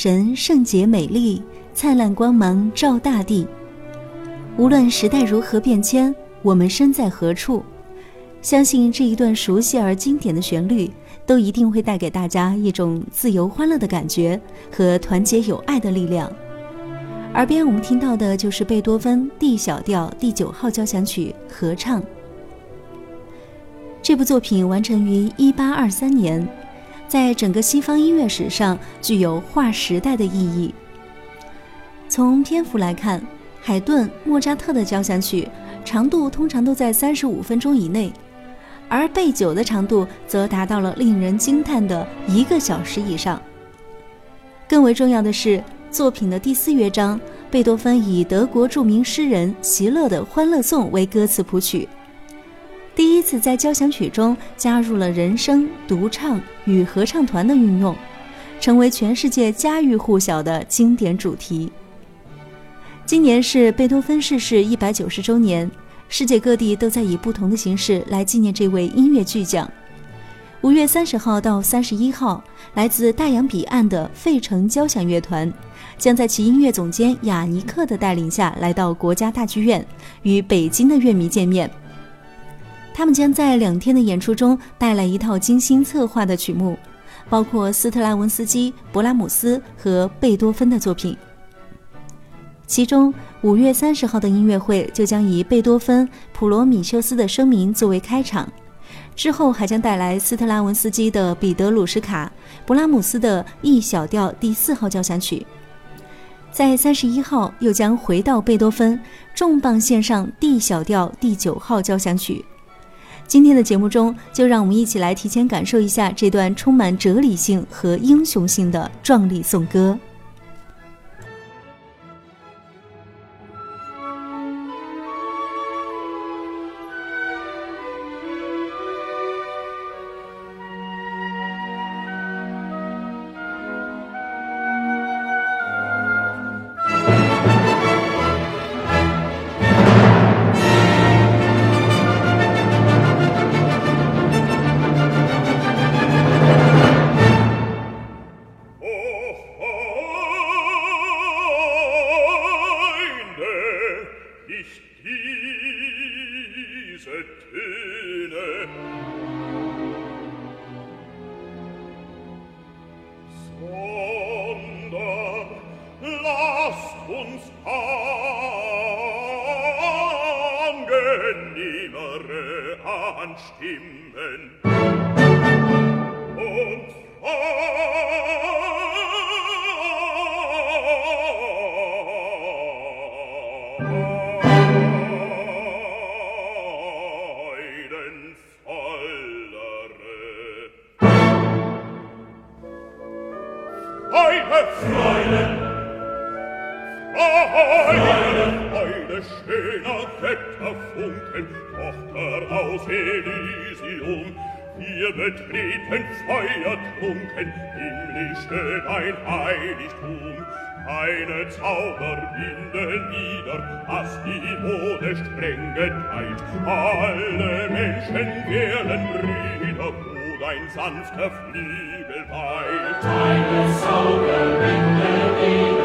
神圣洁美丽，灿烂光芒照大地。无论时代如何变迁，我们身在何处，相信这一段熟悉而经典的旋律，都一定会带给大家一种自由欢乐的感觉和团结友爱的力量。耳边我们听到的就是贝多芬 D 小调第九号交响曲合唱。这部作品完成于1823年，在整个西方音乐史上具有划时代的意义。从篇幅来看，海顿、莫扎特的交响曲长度通常都在三十五分钟以内，而贝九的长度则达到了令人惊叹的一个小时以上。更为重要的是，作品的第四乐章，贝多芬以德国著名诗人席勒的《欢乐颂》为歌词谱曲。第一次在交响曲中加入了人声、独唱与合唱团的运用，成为全世界家喻户晓的经典主题。今年是贝多芬逝世一百九十周年，世界各地都在以不同的形式来纪念这位音乐巨匠。五月三十号到三十一号，来自大洋彼岸的费城交响乐团将在其音乐总监雅尼克的带领下来到国家大剧院，与北京的乐迷见面。他们将在两天的演出中带来一套精心策划的曲目，包括斯特拉文斯基、勃拉姆斯和贝多芬的作品。其中，五月三十号的音乐会就将以贝多芬《普罗米修斯的声明》作为开场，之后还将带来斯特拉文斯基的《彼得鲁什卡》、勃拉姆斯的 E 小调第四号交响曲。在三十一号，又将回到贝多芬，重磅献上 D 小调第九号交响曲。今天的节目中，就让我们一起来提前感受一下这段充满哲理性和英雄性的壮丽颂歌。an Stimmen. schöner Götterfunken, Tochter aus Elysium, wir betreten feuertrunken, himmlische dein Heiligtum, eine Zauberbinde nieder, hast die Mode streng geteilt, alle Menschen werden Brüder, wo dein sanfter Flügel weilt. Zauber Zauberbinde nieder,